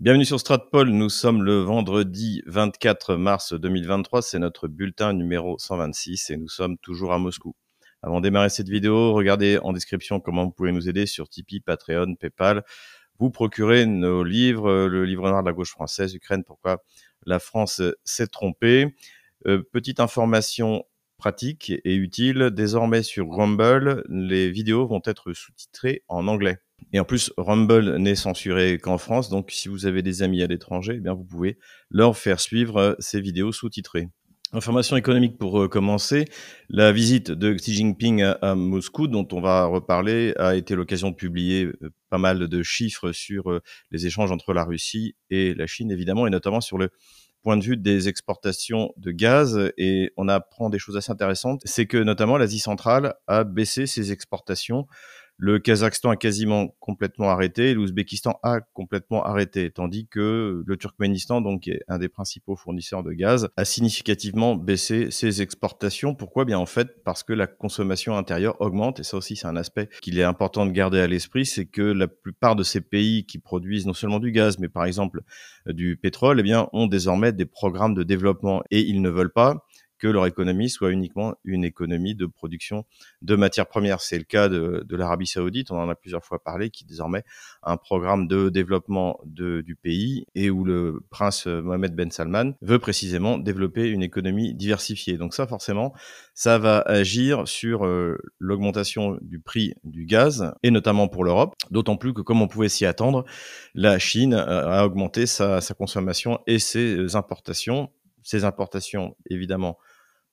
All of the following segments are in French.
Bienvenue sur Stratpol, nous sommes le vendredi 24 mars 2023, c'est notre bulletin numéro 126 et nous sommes toujours à Moscou. Avant de démarrer cette vidéo, regardez en description comment vous pouvez nous aider sur Tipeee, Patreon, Paypal. Vous procurez nos livres, le livre noir de la gauche française, Ukraine, pourquoi la France s'est trompée. Euh, petite information pratique et utile, désormais sur Rumble, les vidéos vont être sous-titrées en anglais. Et en plus, Rumble n'est censuré qu'en France, donc si vous avez des amis à l'étranger, eh bien vous pouvez leur faire suivre euh, ces vidéos sous-titrées. Information économique pour euh, commencer. La visite de Xi Jinping à, Moscou, dont on va reparler, a été l'occasion de publier euh, pas mal de chiffres sur les échanges entre la Russie et la Chine, évidemment, et notamment sur le point de vue des exportations de gaz. Et on apprend des choses assez intéressantes. C'est que notamment l'Asie centrale a baissé ses exportations le Kazakhstan a quasiment complètement arrêté, l'Ouzbékistan a complètement arrêté, tandis que le Turkménistan, donc qui est un des principaux fournisseurs de gaz, a significativement baissé ses exportations. Pourquoi? Bien en fait parce que la consommation intérieure augmente, et ça aussi c'est un aspect qu'il est important de garder à l'esprit, c'est que la plupart de ces pays qui produisent non seulement du gaz, mais par exemple du pétrole, eh bien ont désormais des programmes de développement et ils ne veulent pas que leur économie soit uniquement une économie de production de matières premières. C'est le cas de, l'Arabie saoudite, on en a plusieurs fois parlé, qui désormais a un programme de développement du pays et où le prince Mohamed Ben Salman veut précisément développer une économie diversifiée. Donc ça, forcément, ça va agir sur euh, l'augmentation du prix du gaz et notamment pour l'Europe, d'autant plus que comme on pouvait s'y attendre, la Chine a augmenté sa, sa consommation et ses importations ces importations, évidemment,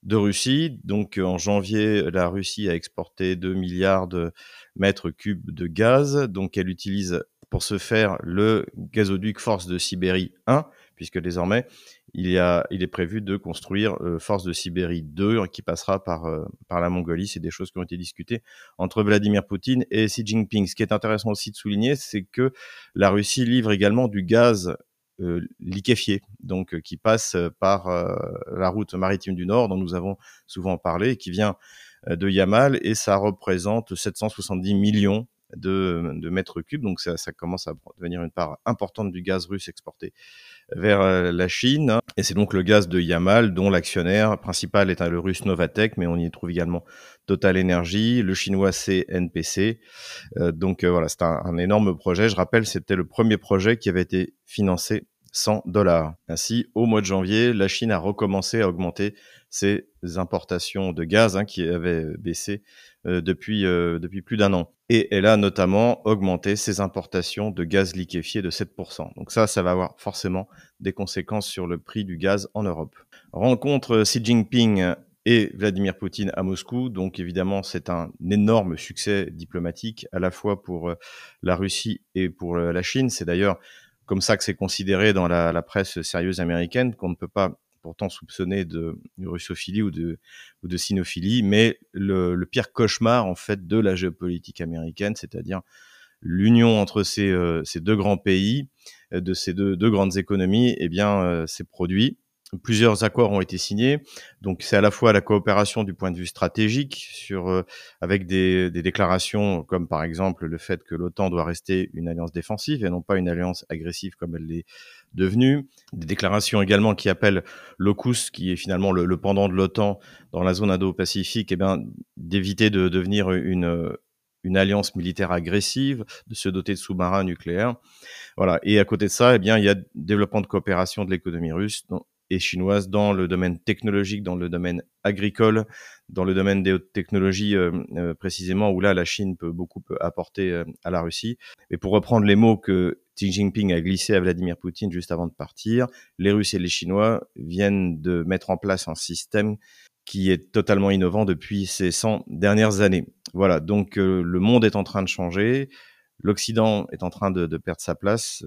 de Russie. Donc, en janvier, la Russie a exporté 2 milliards de mètres cubes de gaz. Donc, elle utilise pour ce faire le gazoduc Force de Sibérie 1, puisque désormais, il, est prévu de construire euh, Force de Sibérie 2, qui passera euh, par la Mongolie. C'est des choses qui ont été discutées entre Vladimir Poutine et Xi Jinping. Ce qui est intéressant aussi de souligner, c'est que la Russie livre également du gaz euh, liquéfié, donc euh, qui passe euh, par la route maritime du Nord dont nous avons souvent parlé, qui vient de Yamal et ça représente 770 millions de, de, mètres cubes, donc ça, ça, commence à devenir une part importante du gaz russe exporté vers la Chine. Et c'est donc le gaz de Yamal dont l'actionnaire principal est le russe Novatek, mais on y trouve également Total Energy, le chinois CNPC. Euh, donc euh, voilà, c'est un, énorme projet. Je rappelle, c'était le premier projet qui avait été financé 100 dollars. Ainsi, au mois de janvier, la Chine a recommencé à augmenter ses importations de gaz hein, qui avaient baissé euh, depuis, euh, depuis plus d'un an. Et elle a notamment augmenté ses importations de gaz liquéfié de 7%. Donc ça, ça va avoir forcément des conséquences sur le prix du gaz en Europe. Rencontre Xi Jinping et Vladimir Poutine à Moscou. Donc évidemment, c'est un énorme succès diplomatique à la fois pour euh, la Russie et pour la Chine. C'est d'ailleurs comme ça que c'est considéré dans la, la, presse sérieuse américaine, qu'on ne peut pas pourtant soupçonner de, russophilie ou de, sinophilie, mais le, pire cauchemar en fait de la géopolitique américaine, c'est-à-dire l'union entre ces, euh, deux grands pays, euh, de ces deux, deux grandes économies, eh bien, euh, s'est produit plusieurs accords ont été signés. Donc c'est à la fois la coopération du point de vue stratégique sur euh, avec des, déclarations comme par exemple le fait que l'OTAN doit rester une alliance défensive et non pas une alliance agressive comme elle l'est devenue. Des déclarations également qui appellent l'OCUS, qui est finalement le, pendant de l'OTAN dans la zone Indo-Pacifique, eh bien d'éviter de devenir une une alliance militaire agressive, de se doter de sous-marins nucléaires. Voilà. Et à côté de ça, eh bien, il y a développement de coopération de l'économie russe, et chinoise dans le domaine technologique, dans le domaine agricole, dans le domaine des hautes technologies euh, euh, précisément, où là, la Chine peut beaucoup apporter euh, à la Russie. Et pour reprendre les mots que Xi Jinping a glissés à Vladimir Poutine juste avant de partir, les Russes et les Chinois viennent de mettre en place un système qui est totalement innovant depuis ces 100 dernières années. Voilà, donc le monde est en train de changer, l'Occident est en train de, de perdre sa place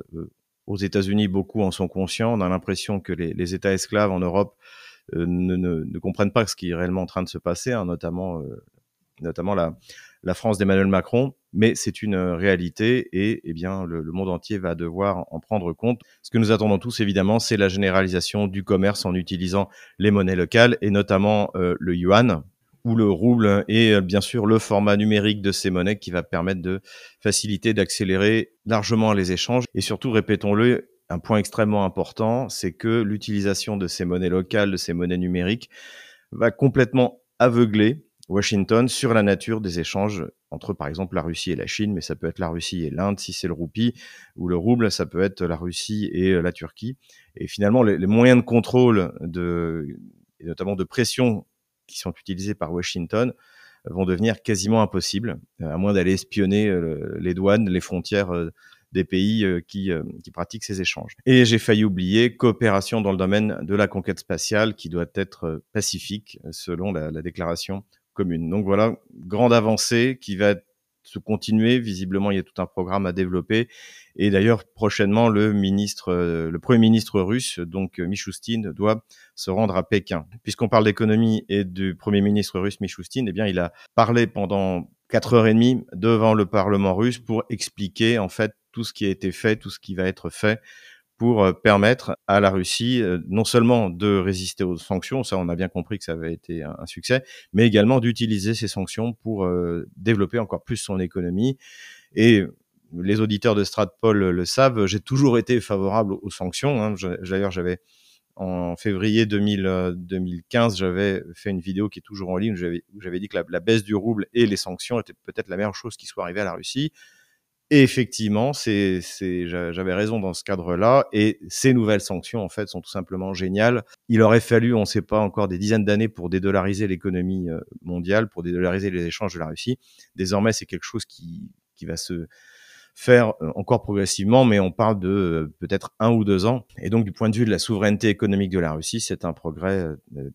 aux États-Unis, beaucoup en sont conscients. On a l'impression que les, États esclaves en Europe euh, ne, ne, ne, comprennent pas ce qui est réellement en train de se passer, hein, notamment, euh, la, France d'Emmanuel Macron. Mais c'est une réalité et eh bien, le, monde entier va devoir en prendre compte. Ce que nous attendons tous, évidemment, c'est la généralisation du commerce en utilisant les monnaies locales et notamment euh, le yuan, ou le rouble et euh, bien sûr le format numérique de ces monnaies qui va permettre de faciliter, d'accélérer largement les échanges et surtout, répétons-le, un point extrêmement important, c'est que l'utilisation de ces monnaies locales, de ces monnaies numériques, va complètement aveugler Washington sur la nature des échanges entre, par exemple, la Russie et la Chine, mais ça peut être la Russie et l'Inde si c'est le roupie, ou le rouble, ça peut être la Russie et euh, la Turquie. Et finalement, les, moyens de contrôle, de, et notamment de pression, qui sont utilisés par Washington, vont devenir quasiment impossibles, à moins d'aller espionner euh, les douanes, les frontières euh, des pays qui, pratiquent ces échanges. Et j'ai failli oublier coopération dans le domaine de la conquête spatiale qui doit être pacifique selon la, la déclaration commune. Donc voilà, grande avancée qui va se continuer. Visiblement, il y a tout un programme à développer. Et d'ailleurs, prochainement, le euh, premier ministre russe, donc euh, Michoustine, doit se rendre à Pékin. Puisqu'on parle d'économie et du premier ministre russe Michoustine, eh bien, il a parlé pendant quatre heures et demie devant le Parlement russe pour expliquer en fait tout ce qui a été fait, tout ce qui va être fait pour euh, permettre à la Russie euh, non seulement de résister aux sanctions, ça on a bien compris que ça avait été un succès, mais également d'utiliser ces sanctions pour euh, développer encore plus son économie. Et les auditeurs de Stratpol le savent, j'ai toujours été favorable aux sanctions. Hein. D'ailleurs, j'avais en février 2000, 2015, j'avais fait une vidéo qui est toujours en ligne où j'avais dit que la, la, baisse du rouble et les sanctions étaient peut-être la meilleure chose qui soit arrivée à la Russie. Et effectivement, c'est, j'avais raison dans ce cadre-là. Et ces nouvelles sanctions, en fait, sont tout simplement géniales. Il aurait fallu, on ne sait pas encore, des dizaines d'années pour dédollariser l'économie euh, mondiale, pour dédollariser les échanges de la Russie. Désormais, c'est quelque chose qui, qui va se faire euh, encore progressivement, mais on parle de euh, peut-être un ou deux ans. Et donc, du point de vue de la souveraineté économique de la Russie, c'est un progrès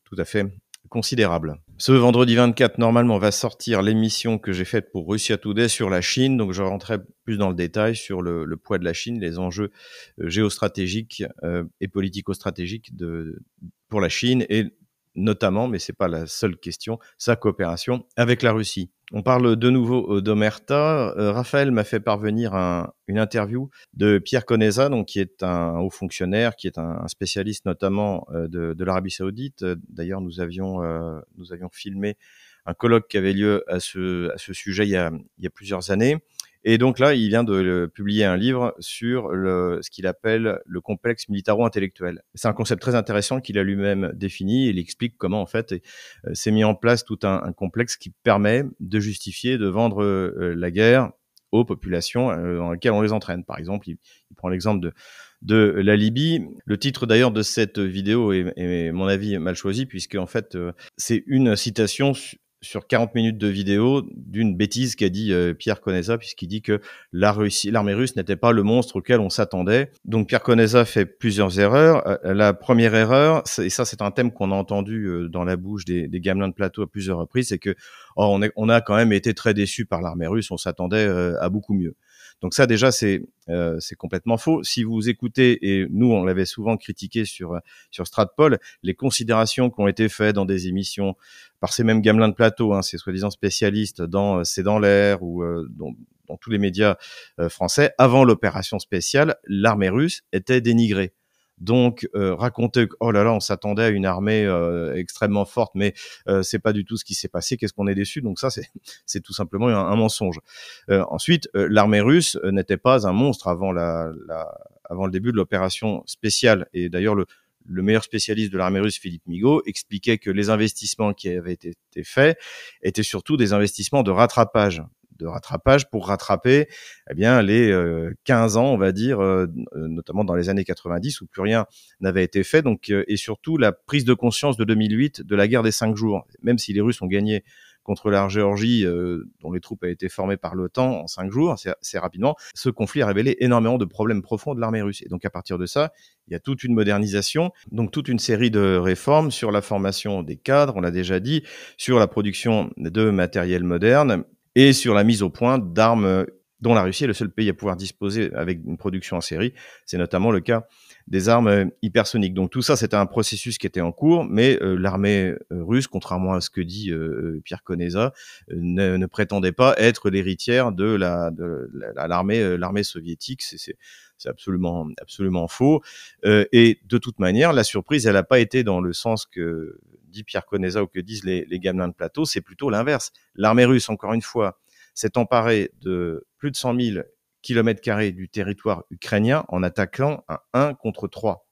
tout à fait considérable. Ce vendredi 24, normalement, va sortir l'émission que j'ai faite pour Russia Today sur la Chine. Donc, je rentrerai plus dans le détail sur le, poids de la Chine, les enjeux euh, géostratégiques euh, et politico-stratégiques pour la Chine et notamment, mais c'est pas la seule question, sa coopération avec la Russie. On parle de nouveau d'Omerta. Euh, Raphaël m'a fait parvenir une interview de Pierre Conesa, donc qui est un haut fonctionnaire, qui est un, spécialiste notamment euh, de, l'Arabie Saoudite. D'ailleurs, nous avions euh, nous avions filmé un colloque qui avait lieu à ce, sujet il y a plusieurs années. Et donc là, il vient de publier un livre sur le, ce qu'il appelle le complexe militaro-intellectuel. C'est un concept très intéressant qu'il a lui-même défini. Il explique comment, en fait, euh, s'est mis en place tout un, complexe qui permet de justifier, de vendre euh, la guerre aux populations euh, dans lesquelles on les entraîne. Par exemple, il, prend l'exemple de, de la Libye. Le titre d'ailleurs de cette vidéo est, mon avis, mal choisi, puisque en fait, c'est une citation sur 40 minutes de vidéo d'une bêtise qu'a dit euh, Pierre Conesa, puisqu'il dit que la Russie, l'armée russe n'était pas le monstre auquel on s'attendait. Donc Pierre Conesa fait plusieurs erreurs. Euh, la première erreur, et ça c'est un thème qu'on a entendu euh, dans la bouche des, des gamelins de plateau à plusieurs reprises, c'est que oh, on, on, a quand même été très déçus par l'armée russe, on s'attendait à beaucoup mieux. Donc ça déjà c'est euh, c'est complètement faux. Si vous écoutez et nous on l'avait souvent critiqué sur sur Stratpol, les considérations qui ont été faites dans des émissions par ces mêmes gamelins de plateau, hein, ces soi-disant spécialistes dans euh, C'est dans l'air ou euh, dans, tous les médias euh, français, avant l'opération spéciale, l'armée russe était dénigrée. Donc euh, raconter oh là là, on s'attendait à une armée euh, extrêmement forte, mais euh, c'est pas du tout ce qui s'est passé. Qu'est-ce qu'on est déçu Donc ça, c'est tout simplement un, mensonge. Ensuite, l'armée russe n'était pas un monstre avant la, avant le début de l'opération spéciale. Et d'ailleurs, le le meilleur spécialiste de l'armée russe, Philippe Migaud, expliquait que les investissements qui avaient été faits étaient surtout des investissements de rattrapage de rattrapage pour rattraper eh bien les 15 euh, ans, on va dire, euh, euh, notamment dans les années 90 où plus rien n'avait été fait. Donc et surtout la prise de conscience de 2008 de la guerre des cinq jours. Même si les Russes ont gagné contre la Géorgie, euh, dont les troupes avaient été formées par l'OTAN en cinq jours, assez rapidement, ce conflit a révélé énormément de problèmes profonds de l'armée russe. Et donc à partir de ça, il y a toute une modernisation, donc toute une série de réformes sur la formation des cadres, on l'a déjà dit, sur la production de matériel moderne, et sur la mise au point d'armes dont la Russie est le seul pays à pouvoir disposer avec une production en série. C'est notamment le cas des armes hypersoniques. Donc tout ça, c'était un processus qui était en cours, mais euh, l'armée euh, russe, contrairement à ce que dit euh, Pierre Koneza, ne, prétendait pas être l'héritière de la de l'armée l'armée soviétique. C'est c'est absolument absolument faux. et de toute manière, la surprise, elle n'a pas été dans le sens que dit Pierre Conesa ou que disent les, les gamelins de plateau, c'est plutôt l'inverse. L'armée russe, encore une fois, s'est emparée de plus de 100 000 km du territoire ukrainien en attaquant un 1 contre 3.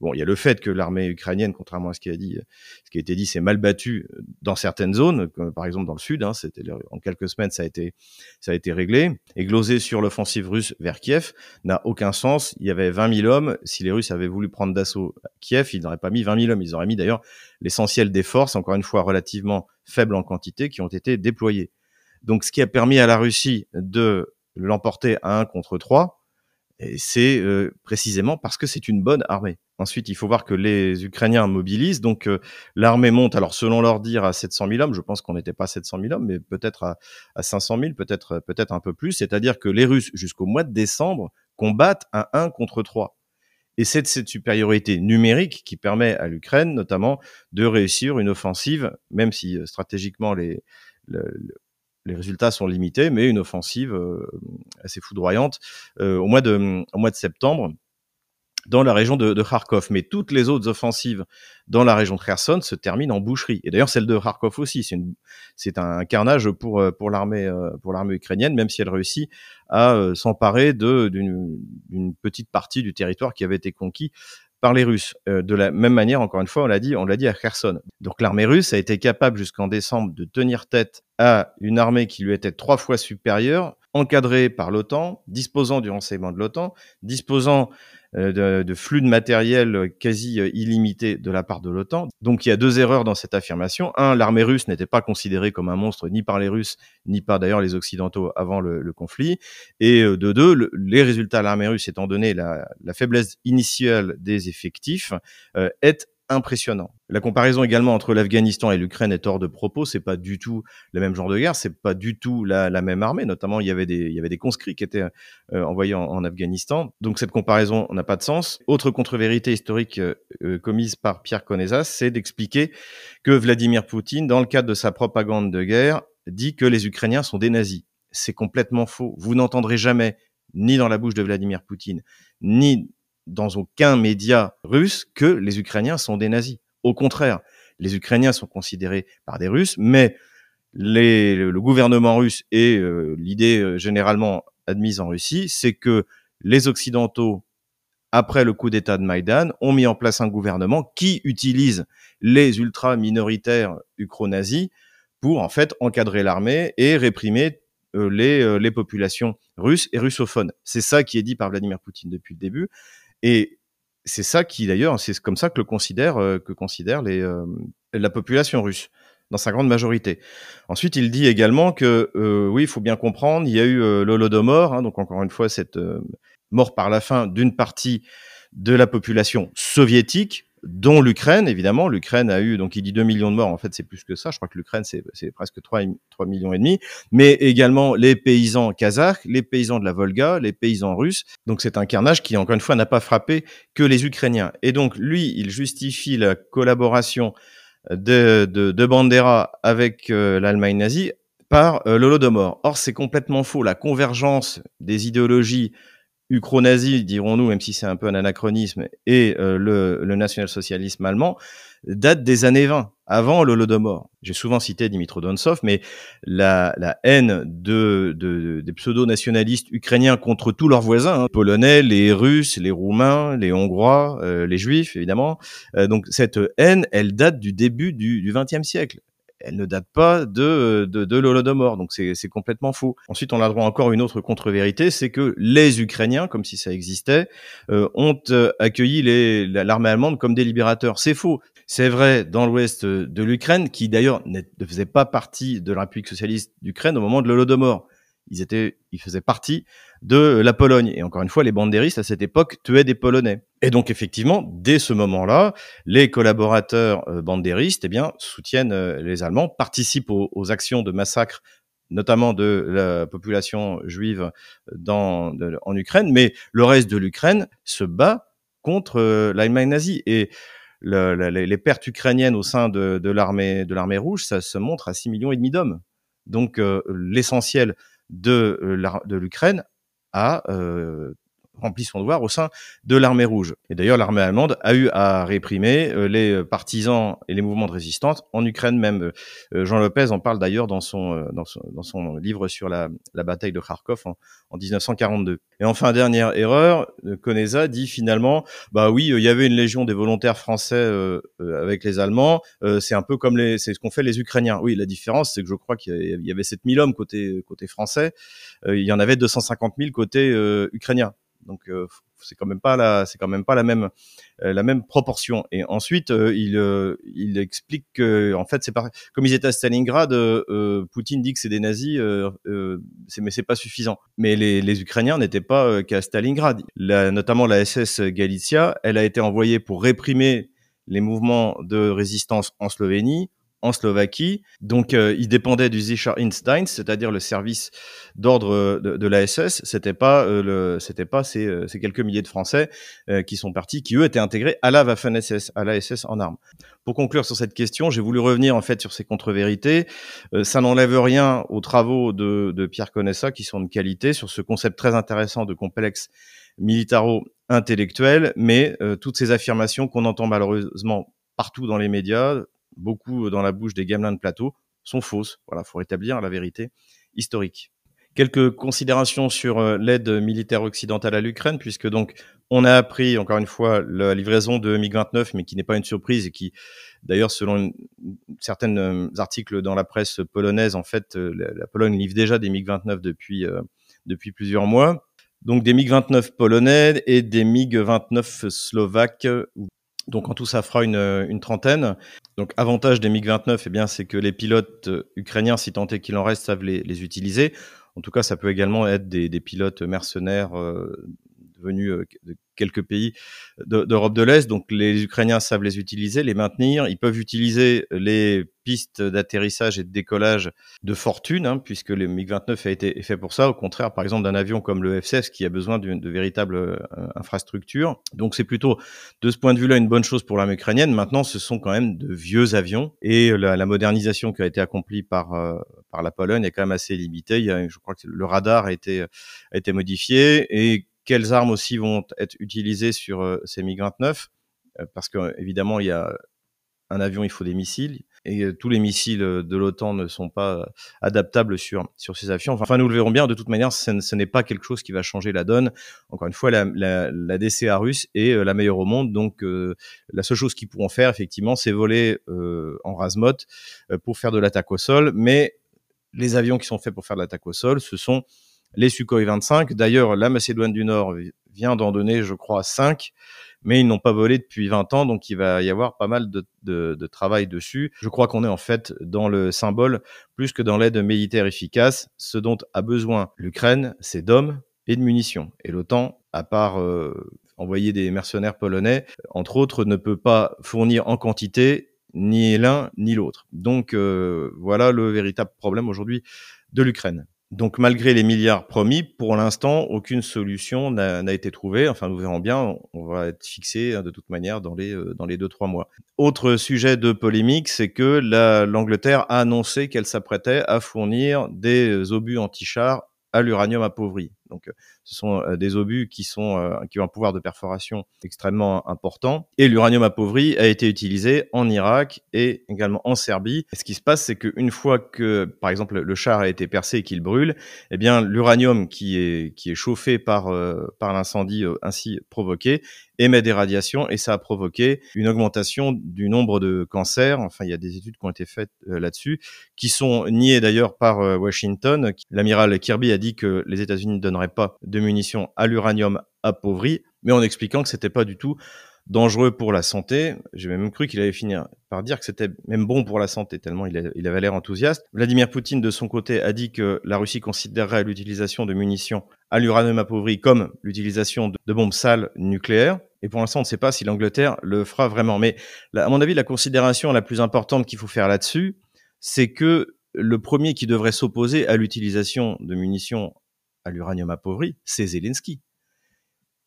Bon, il y a le fait que l'armée ukrainienne, contrairement à ce qui a dit, ce qui a été dit, s'est mal battue dans certaines zones, comme par exemple dans le sud. Hein, c'était en quelques semaines, ça a été, ça a été réglé. Et gloser sur l'offensive russe vers Kiev n'a aucun sens. Il y avait 20 000 hommes. Si les Russes avaient voulu prendre d'assaut Kiev, ils n'auraient pas mis 20 000 hommes. Ils auraient mis d'ailleurs l'essentiel des forces, encore une fois relativement faibles en quantité, qui ont été déployées. Donc, ce qui a permis à la Russie de l'emporter à 1 contre 3, c'est euh, précisément parce que c'est une bonne armée. Ensuite, il faut voir que les Ukrainiens mobilisent, donc euh, l'armée monte, alors selon leur dire, à 700 000 hommes, je pense qu'on n'était pas à 700 000 hommes, mais peut-être à, à 500 000, peut-être peut-être un peu plus, c'est-à-dire que les Russes, jusqu'au mois de décembre, combattent à 1 contre 3. Et c'est cette supériorité numérique qui permet à l'Ukraine, notamment, de réussir une offensive, même si euh, stratégiquement les, le, les résultats sont limités, mais une offensive euh, assez foudroyante euh, au, mois de, septembre dans la région de, Kharkov. Mais toutes les autres offensives dans la région de Kherson se terminent en boucherie. Et d'ailleurs, celle de Kharkov aussi, c'est un carnage pour, euh, pour l'armée ukrainienne, même si elle réussit à s'emparer d'une petite partie du territoire qui avait été conquis par les Russes. Euh, de la même manière, encore une fois, on l'a dit, on l'a dit à Kherson. Donc l'armée russe a été capable jusqu'en décembre de tenir tête à une armée qui lui était trois fois supérieure, encadrée par l'OTAN, disposant du renseignement de l'OTAN, disposant euh, de, flux de matériel quasi euh, illimité de la part de l'OTAN. Donc il y a deux erreurs dans cette affirmation. Un, l'armée russe n'était pas considérée comme un monstre ni par les Russes, ni par d'ailleurs les Occidentaux avant le, conflit. Et euh, de deux, les résultats de l'armée russe, étant donné la, la, faiblesse initiale des effectifs, est impressionnant. La comparaison également entre l'Afghanistan et l'Ukraine est hors de propos. C'est pas du tout le même genre de guerre. C'est pas du tout la, même armée. Notamment, il y avait des, conscrits qui étaient euh, envoyés en, Afghanistan. Donc cette comparaison n'a pas de sens. Autre contre-vérité historique euh, euh, commise par Pierre Conezas, c'est d'expliquer que Vladimir Poutine, dans le cadre de sa propagande de guerre, dit que les Ukrainiens sont des nazis. C'est complètement faux. Vous n'entendrez jamais, ni dans la bouche de Vladimir Poutine, ni dans aucun média russe que les Ukrainiens sont des nazis. Au contraire, les Ukrainiens sont considérés par des Russes, mais le gouvernement russe et euh, l'idée euh, généralement admise en Russie, c'est que les Occidentaux, après le coup d'État de Maïdan, ont mis en place un gouvernement qui utilise les ultra-minoritaires ukro-nazis pour en fait encadrer l'armée et réprimer les, les populations russes et russophones. C'est ça qui est dit par Vladimir Poutine depuis le début. Et c'est ça qui, d'ailleurs, c'est comme ça que le considère, euh, que considère les, euh, la population russe dans sa grande majorité. Ensuite, il dit également que euh, oui, il faut bien comprendre, il y a eu l'Holodomor, hein, donc encore une fois cette mort par la faim d'une partie de la population soviétique, dont l'Ukraine, évidemment. L'Ukraine a eu, donc il dit 2 millions de morts, en fait c'est plus que ça, je crois que l'Ukraine c'est presque 3, 3 millions et demi, mais également les paysans kazakhs, les paysans de la Volga, les paysans russes. Donc c'est un carnage qui, encore une fois, n'a pas frappé que les Ukrainiens. Et donc lui, il justifie la collaboration de, de, de Bandera avec euh, l'Allemagne nazie par euh, l'Holodomor. Or, c'est complètement faux. La convergence des idéologies ukro-nazi, dirons-nous, même si c'est un peu un anachronisme, et euh, le, le national-socialisme allemand, date des années 20, avant l'Holodomor. J'ai souvent cité Dimitro Donsov, mais la, la haine de, de, des pseudo-nationalistes ukrainiens contre tous leurs voisins, hein, polonais, les Russes, les Roumains, les Hongrois, euh, les Juifs, évidemment. Euh, donc cette haine, elle date du début du XXe siècle elle ne date pas de, de, de l'Holodomor, donc c'est complètement faux. Ensuite, on a droit encore une autre contre-vérité, c'est que les Ukrainiens, comme si ça existait, euh, ont euh, accueilli l'armée allemande comme des libérateurs. C'est faux. C'est vrai dans l'ouest de l'Ukraine, qui d'ailleurs ne faisait pas partie de la socialiste d'Ukraine au moment de l'Holodomor. Ils étaient, ils faisaient partie de la Pologne. Et encore une fois, les bandéristes à cette époque tuaient des Polonais. Et donc effectivement, dès ce moment-là, les collaborateurs euh, bandéristes eh bien, soutiennent euh, les Allemands, participent aux, actions de massacre notamment de la population juive en Ukraine, mais le reste de l'Ukraine se bat contre euh, l'Allemagne nazie. Et les pertes ukrainiennes au sein de, de l'armée rouge, ça se montre à 6 millions et demi d'hommes. Donc l'essentiel de, de l'Ukraine a rempli son devoir au sein de l'armée rouge. Et d'ailleurs, l'armée allemande a eu à réprimer euh, les partisans et les mouvements de résistance en Ukraine même. Euh, Jean Lopez en parle d'ailleurs dans son, euh, dans son, dans son livre sur la, la bataille de Kharkov en, en 1942. Et enfin, dernière erreur, Koneza dit finalement, bah oui, il y avait une légion des volontaires français avec les Allemands, c'est un peu comme les, c'est ce qu'ont fait les Ukrainiens. Oui, la différence, c'est que je crois qu'il y avait 7000 hommes côté, côté français, il y en avait 250 000 côté ukrainien. Donc euh, c'est quand même pas la, c'est quand même pas la même, euh, la même proportion. Et ensuite, euh, il, il explique que, en fait, c'est pas, comme ils étaient à Stalingrad, Poutine dit que c'est des nazis, mais c'est pas suffisant. Mais les, les Ukrainiens n'étaient pas qu'à Stalingrad. Notamment la SS Galicia, elle a été envoyée pour réprimer les mouvements de résistance en Slovénie, en Slovaquie. Donc, euh, il dépendait du Sicherheitsdienst, c'est-à-dire le service d'ordre euh, de, de la SS. C'était pas, euh, c'était pas ces, quelques milliers de Français qui sont partis, qui eux étaient intégrés à la Waffen-SS, à la SS en armes. Pour conclure sur cette question, j'ai voulu revenir en fait sur ces contre-vérités. ça n'enlève rien aux travaux de, de Pierre Conessa qui sont de qualité sur ce concept très intéressant de complexe militaro-intellectuel, mais toutes ces affirmations qu'on entend malheureusement partout dans les médias, beaucoup dans la bouche des gamelins de plateau, sont fausses. Voilà, faut rétablir la vérité historique. Quelques considérations sur euh, l'aide militaire occidentale à l'Ukraine, puisque donc on a appris encore une fois la livraison de MiG-29, mais qui n'est pas une surprise et qui, d'ailleurs, selon certains euh, articles dans la presse polonaise, en fait, euh, la, Pologne livre déjà des MiG-29 depuis depuis plusieurs mois. Donc des MiG-29 polonais et des MiG-29 slovaques donc en tout, ça fera une, une trentaine. Donc avantage des MiG-29, eh bien, c'est que les pilotes euh, ukrainiens, si tant est qu'il en reste, savent les, utiliser. En tout cas, ça peut également être des, des pilotes mercenaires euh, venus euh, de quelques pays d'Europe de, l'Est. Donc les Ukrainiens savent les utiliser, les maintenir. Ils peuvent utiliser les pistes d'atterrissage et de décollage de fortune, hein, puisque le MiG-29 a été fait pour ça. Au contraire, par exemple, d'un avion comme le F-16 qui a besoin de véritables euh, infrastructures. Donc c'est plutôt de ce point de vue-là une bonne chose pour l'armée ukrainienne. Maintenant, ce sont quand même de vieux avions et la, la modernisation qui a été accomplie par euh, par la Pologne est quand même assez limitée. Je crois que le radar a été a été modifié et quelles armes aussi vont être utilisées sur euh, ces MiG-29 euh, Parce qu'évidemment, il y a un avion, il faut des missiles, et euh, tous les missiles de l'OTAN ne sont pas adaptables sur, sur ces avions. Enfin, nous le verrons bien, de toute manière, ce, n'est pas quelque chose qui va changer la donne. Encore une fois, la, la, DCA russe est la meilleure au monde, donc la seule chose qu'ils pourront faire, effectivement, c'est voler en Razmot pour faire de l'attaque au sol, mais les avions qui sont faits pour faire de l'attaque au sol, ce sont les Sukhoi 25. D'ailleurs, la Macédoine du Nord vient d'en donner, je crois, 5, mais ils n'ont pas volé depuis 20 ans, donc il va y avoir pas mal de, travail dessus. Je crois qu'on est en fait dans le symbole plus que dans l'aide militaire efficace. Ce dont a besoin l'Ukraine, c'est d'hommes et de munitions. Et l'OTAN, à part euh, envoyer des mercenaires polonais, entre autres, ne peut pas fournir en quantité ni l'un ni l'autre. Donc euh, voilà le véritable problème aujourd'hui de l'Ukraine. Donc malgré les milliards promis, pour l'instant, aucune solution n'a été trouvée. Enfin, nous verrons bien, on va être fixé hein, de toute manière euh, dans les deux, trois mois. Autre sujet de polémique, c'est que l'Angleterre a annoncé qu'elle s'apprêtait à fournir des obus anti-chars à l'uranium appauvri. Donc, euh, ce sont euh, des obus euh, qui ont un pouvoir de perforation extrêmement important. Et l'uranium appauvri a été utilisé en Irak et également en Serbie. Et ce qui se passe, c'est qu'une fois que, par exemple, le char a été percé et qu'il brûle, eh bien, l'uranium qui est chauffé par l'incendie ainsi provoqué émet des radiations et ça a provoqué une augmentation du nombre de cancers. Enfin, il y a des études qui ont été faites là-dessus, qui sont niées d'ailleurs par Washington. L'amiral Kirby a dit que les États-Unis ne pas de munitions à l'uranium appauvri, mais en expliquant que c'était pas du tout dangereux pour la santé. J'ai même cru qu'il allait finir par dire que c'était même bon pour la santé, tellement il, avait l'air enthousiaste. Vladimir Poutine, de son côté, a dit que la Russie considérerait l'utilisation de munitions à l'uranium appauvri comme l'utilisation de, bombes sales nucléaires. Et pour l'instant, on ne sait pas si l'Angleterre le fera vraiment. Mais à mon avis, la considération la plus importante qu'il faut faire là-dessus, c'est que le premier qui devrait s'opposer à l'utilisation de munitions à l'uranium appauvri, c'est Zelensky.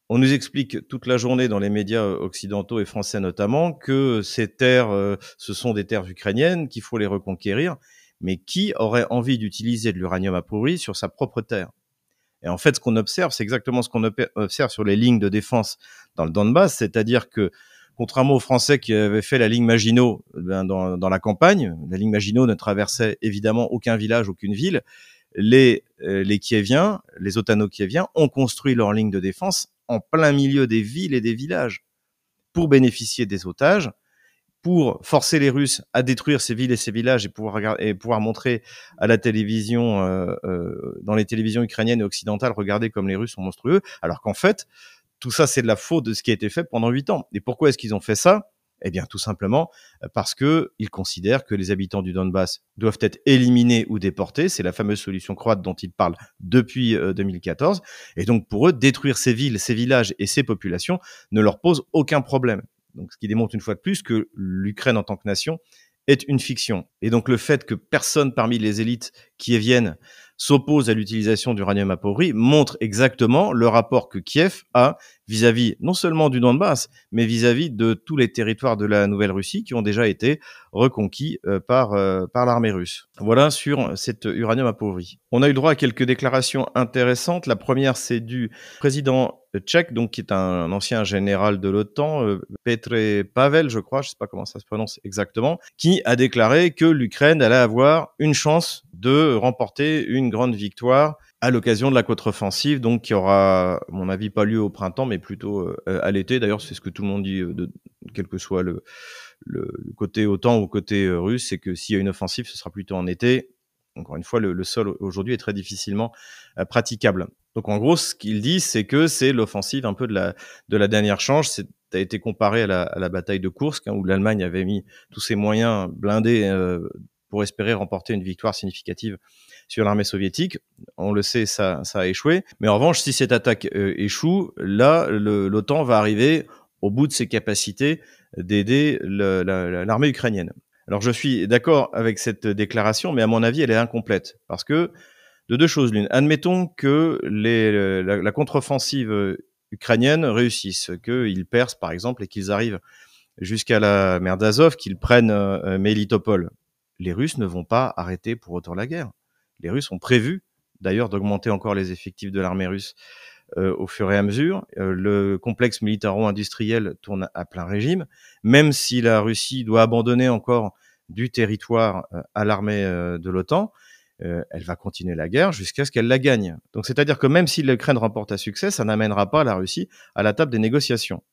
On nous explique toute la journée dans les médias occidentaux et français notamment que ces terres, euh, ce sont des terres ukrainiennes, qu'il faut les reconquérir. Mais qui aurait envie d'utiliser de l'uranium appauvri sur sa propre terre? Et en fait, ce qu'on observe, c'est exactement ce qu'on observe sur les lignes de défense dans le Donbass, c'est-à-dire que contrairement aux Français qui avaient fait la ligne Maginot dans, dans, la campagne, la ligne Maginot ne traversait évidemment aucun village, aucune ville. Les, euh, les Kieviens, les Otano-Kieviens ont construit leur ligne de défense en plein milieu des villes et des villages pour bénéficier des otages, pour forcer les Russes à détruire ces villes et ces villages et pouvoir, et pouvoir montrer à la télévision, euh, euh, dans les télévisions ukrainiennes et occidentales, regarder comme les Russes sont monstrueux, alors qu'en fait, tout ça, c'est de la faute de ce qui a été fait pendant huit ans. Et pourquoi est-ce qu'ils ont fait ça? Eh bien, tout simplement euh, parce que ils considèrent que les habitants du Donbass doivent être éliminés ou déportés. C'est la fameuse solution croate dont ils parlent depuis 2014. Euh, et donc, pour eux, détruire ces villes, ces villages et ces populations ne leur pose aucun problème. Ce qui démontre une fois de plus que l'Ukraine en tant que nation est une fiction. Et donc le fait que personne parmi les élites qui viennent s'oppose à l'utilisation d'uranium appauvri montre exactement le rapport que Kiev a vis-à-vis non seulement du Donbass, mais vis-à-vis de tous les territoires de la Nouvelle-Russie qui ont déjà été reconquis euh, par, euh, par l'armée russe. Voilà sur cet uranium appauvri. On a eu droit à quelques déclarations intéressantes. La première, c'est du président tchèque, donc qui est un, ancien général de l'OTAN, euh, Petre Pavel, je crois, je sais pas comment ça se prononce exactement, qui a déclaré que l'Ukraine allait avoir une chance de remporter une grande victoire à l'occasion de la contre-offensive, donc qui aura, à mon avis, pas lieu au printemps, mais plutôt euh, à l'été. D'ailleurs, c'est ce que tout le monde dit, euh, de, quel que soit le, le, côté OTAN ou côté russe, c'est que s'il y a une offensive, ce sera plutôt en été. Encore une fois, le, le sol aujourd'hui est très difficilement praticable. Donc en gros, ce qu'il dit, c'est que c'est l'offensive un peu de la, de la dernière change. C'est a été comparé à la, à la bataille de Kursk, hein, où l'Allemagne avait mis tous ses moyens blindés euh, pour espérer remporter une victoire significative sur l'armée soviétique. On le sait, ça, a échoué. Mais en revanche, si cette attaque euh, échoue, là, l'OTAN va arriver au bout de ses capacités d'aider l'armée ukrainienne. Alors je suis d'accord avec cette déclaration, mais à mon avis, elle est incomplète, parce que de deux choses l'une. Admettons que la, contre-offensive ukrainienne réussisse, qu'ils percent par exemple et qu'ils arrivent jusqu'à la mer d'Azov, qu'ils prennent euh, Melitopol. Les Russes ne vont pas arrêter pour autant la guerre. Les Russes ont prévu d'ailleurs d'augmenter encore les effectifs de l'armée russe euh, au fur et à mesure. Euh, le complexe militaro-industriel tourne à plein régime, même si la Russie doit abandonner encore du territoire à l'armée de l'OTAN. Euh, elle va continuer la guerre jusqu'à ce qu'elle la gagne. Donc c'est-à-dire que même si l'Ukraine remporte un succès, ça n'amènera pas la Russie à la table des négociations.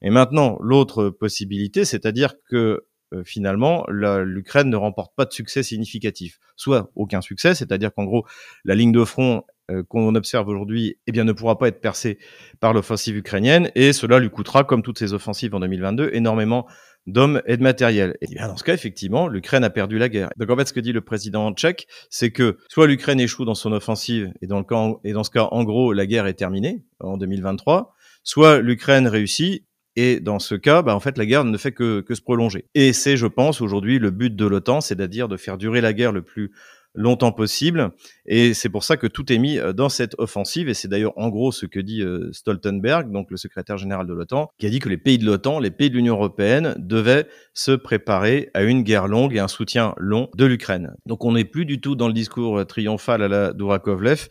Et maintenant, l'autre possibilité, c'est-à-dire que euh, finalement, l'Ukraine ne remporte pas de succès significatif. Soit aucun succès, c'est-à-dire qu'en gros, la ligne de front euh, qu'on observe aujourd'hui, eh bien, ne pourra pas être percée par l'offensive ukrainienne, et cela lui coûtera, comme toutes ces offensives en 2022, énormément d'hommes et de matériel. Et bien dans ce cas, effectivement, l'Ukraine a perdu la guerre. Donc en fait, ce que dit le président tchèque, c'est que soit l'Ukraine échoue dans son offensive, et dans, le cas, et dans ce cas, en gros, la guerre est terminée en 2023, soit l'Ukraine réussit, et dans ce cas, bah, en fait, la guerre ne fait que, que se prolonger. Et c'est, je pense, aujourd'hui le but de l'OTAN, c'est-à-dire de faire durer la guerre le plus longtemps possible. Et c'est pour ça que tout est mis euh, dans cette offensive. Et c'est d'ailleurs en gros ce que dit euh, Stoltenberg, donc le secrétaire général de l'OTAN, qui a dit que les pays de l'OTAN, les pays de l'Union européenne, devaient se préparer à une guerre longue et un soutien long de l'Ukraine. Donc on n'est plus du tout dans le discours euh, triomphal à la Dourakovlev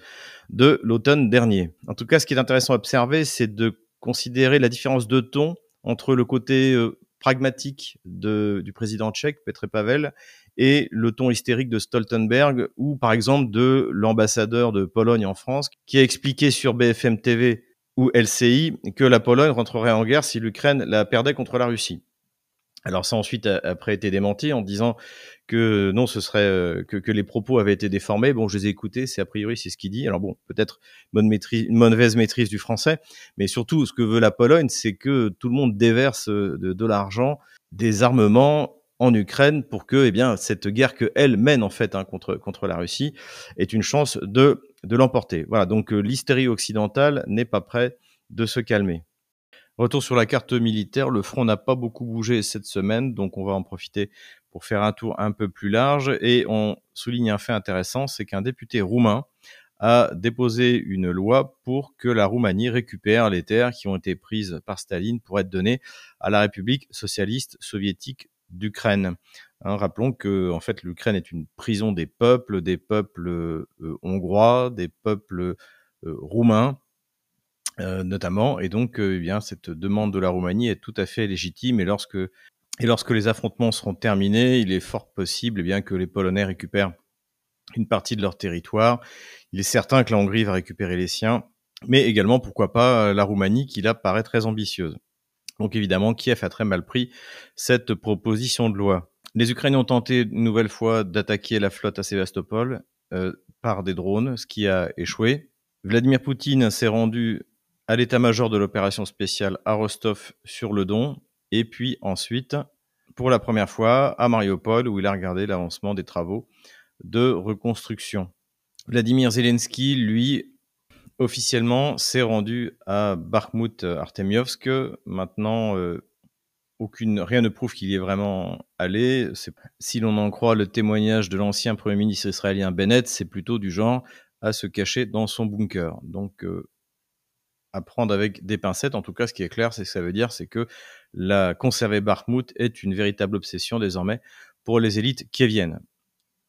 de l'automne dernier. En tout cas, ce qui est intéressant à observer, c'est de considérer la différence de ton entre le côté pragmatique de, du président tchèque, Petr Pavel, et le ton hystérique de Stoltenberg ou par exemple de l'ambassadeur de Pologne en France qui a expliqué sur BFM TV ou LCI que la Pologne rentrerait en guerre si l'Ukraine la perdait contre la Russie. Alors ça ensuite a, après été démenti en disant que non, ce serait euh, que, que, les propos avaient été déformés. Bon, je les ai écoutés, c'est a priori c'est ce qu'il dit. Alors bon, peut-être bonne maîtrise, mauvaise maîtrise du français, mais surtout ce que veut la Pologne, c'est que tout le monde déverse de, de l'argent, des armements en Ukraine pour que eh bien, cette guerre qu'elle mène en fait hein, contre, contre la Russie ait une chance de, de l'emporter. Voilà, donc euh, l'hystérie occidentale n'est pas prêt de se calmer. Retour sur la carte militaire, le front n'a pas beaucoup bougé cette semaine, donc on va en profiter pour faire un tour un peu plus large. Et on souligne un fait intéressant, c'est qu'un député roumain a déposé une loi pour que la Roumanie récupère les terres qui ont été prises par Staline pour être données à la République socialiste soviétique d'Ukraine. Hein, rappelons que en fait l'Ukraine est une prison des peuples, des peuples euh, hongrois, des peuples roumains, notamment. Et donc, eh bien, cette demande de la Roumanie est tout à fait légitime. Et lorsque, et lorsque les affrontements seront terminés, il est fort possible eh bien, que les Polonais récupèrent une partie de leur territoire. Il est certain que la Hongrie va récupérer les siens, mais également, pourquoi pas, la Roumanie, qui là paraît très ambitieuse. Donc évidemment, Kiev a très mal pris cette proposition de loi. Les Ukrainiens ont tenté une nouvelle fois d'attaquer la flotte à Sébastopol euh, par des drones, ce qui a échoué. Vladimir Poutine s'est rendu à l'état-major de l'opération spéciale à Rostov sur le Don, et puis ensuite, pour la première fois, à Mariupol, où il a regardé l'avancement des travaux de reconstruction. Vladimir Zelensky, lui, officiellement, s'est rendu à Bakhmut-Artemiovsk. Maintenant, euh, aucune, rien ne prouve qu'il y est vraiment allé. Si l'on en croit le témoignage de l'ancien Premier ministre israélien Bennett, c'est plutôt du genre à se cacher dans son bunker. Donc, euh, à prendre avec des pincettes. En tout cas, ce qui est clair, c'est que ça veut dire, c'est que la conserver Bakhmut est une véritable obsession désormais pour les élites qui viennent.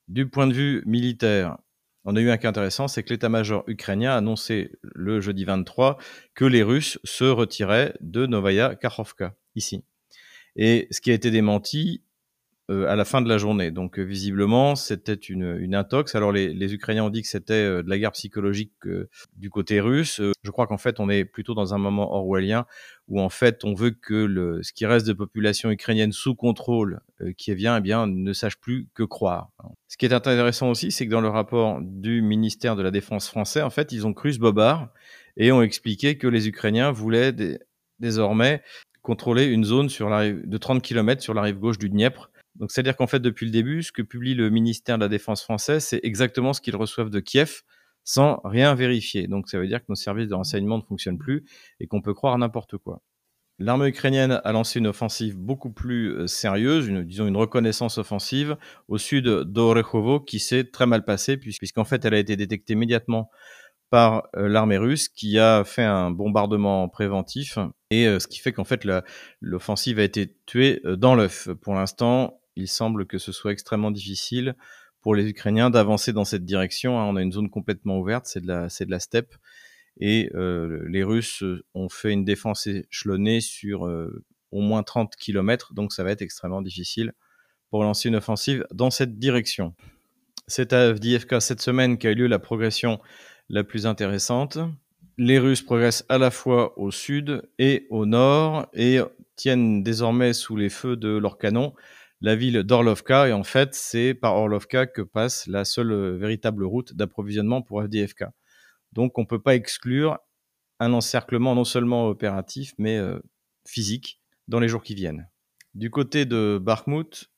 Du point de vue militaire, on a eu un cas intéressant, c'est que l'état-major ukrainien a annoncé le jeudi 23 que les Russes se retiraient de Novaya Kakhovka, ici. Et ce qui a été démenti euh, à la fin de la journée. Donc, euh, visiblement, c'était une, une, intox. Alors, les, les, Ukrainiens ont dit que c'était euh, de la guerre psychologique du côté russe. je crois qu'en fait, on est plutôt dans un moment orwellien où, en fait, on veut que le, ce qui reste de population ukrainienne sous contrôle qui vient, eh bien, ne sache plus que croire. Ce qui est intéressant aussi, c'est que dans le rapport du ministère de la Défense français, en fait, ils ont cru ce bobard et ont expliqué que les Ukrainiens voulaient désormais contrôler une zone sur la, de 30 km sur la rive gauche du Dniepr donc, c'est-à-dire qu'en fait, depuis le début, ce que publie le ministère de la Défense français, c'est exactement ce qu'ils reçoivent de Kiev sans rien vérifier. Donc, ça veut dire que nos services de renseignement ne fonctionnent plus et qu'on peut croire n'importe quoi. L'armée ukrainienne a lancé une offensive beaucoup plus euh, sérieuse, une, disons une reconnaissance offensive au sud d'Orekhovo qui s'est très mal passée puisqu'en fait elle a été détectée immédiatement par euh, l'armée russe qui a fait un bombardement préventif et euh, ce qui fait qu'en fait l'offensive a été tuée dans l'œuf. Pour l'instant, il semble que ce soit extrêmement difficile pour les Ukrainiens d'avancer dans cette direction. Hein. On a une zone complètement ouverte, c'est de la, c'est de la steppe. Et euh, les Russes ont fait une défense échelonnée sur euh, au moins 30 km, donc ça va être extrêmement difficile pour lancer une offensive dans cette direction. C'est à Avdiivka cette semaine qu'a eu lieu la progression la plus intéressante. Les Russes progressent à la fois au sud et au nord et tiennent désormais sous les feux de leurs canons la ville d'Orlovka. Et en fait, c'est par Orlovka que passe la seule euh, véritable route d'approvisionnement pour FDFK. Donc, on ne peut pas exclure un encerclement non seulement opératif, mais euh, physique dans les jours qui viennent. Du côté de Bakhmut,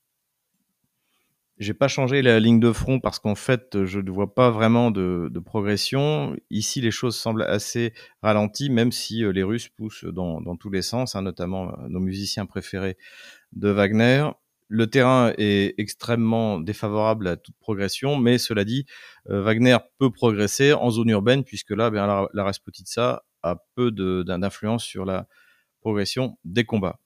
j'ai pas changé la ligne de front parce qu'en fait, je ne vois pas vraiment de, progression. Ici, les choses semblent assez ralenties, même si euh, les Russes poussent dans, dans tous les sens, hein, notamment nos musiciens préférés de Wagner le terrain est extrêmement défavorable à toute progression, mais cela dit, euh, Wagner peut progresser en zone urbaine, puisque là, bien, la, la Rasputitsa a peu d'influence sur la progression des combats.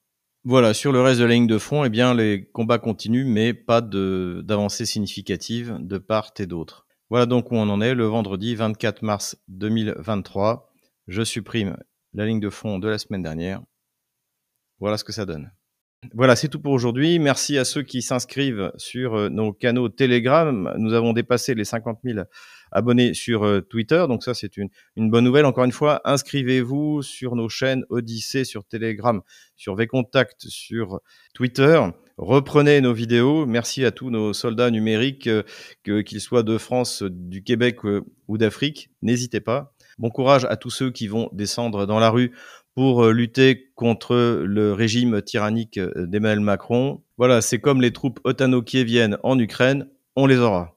Voilà, sur le reste de la ligne de front, eh bien, les combats continuent, mais pas d'avancée significative de part et d'autre. Voilà donc où on en est le vendredi 24 mars 2023. Je supprime la ligne de front de la semaine dernière. Voilà ce que ça donne. Voilà, c'est tout pour aujourd'hui. Merci à ceux qui s'inscrivent sur euh, nos canaux Telegram. Nous avons dépassé les 50 000 abonnés sur euh, Twitter, donc ça c'est une, bonne nouvelle. Encore une fois, inscrivez-vous sur nos chaînes Odyssée sur Telegram, sur Vcontact sur Twitter. Reprenez nos vidéos. Merci à tous nos soldats numériques, euh, qu'ils soient de France, du Québec ou d'Afrique. N'hésitez pas. Bon courage à tous ceux qui vont descendre dans la rue pour euh, lutter contre le régime tyrannique euh, d'Emmanuel Macron. Voilà, c'est comme les troupes otano-kieviennes en Ukraine, on les aura.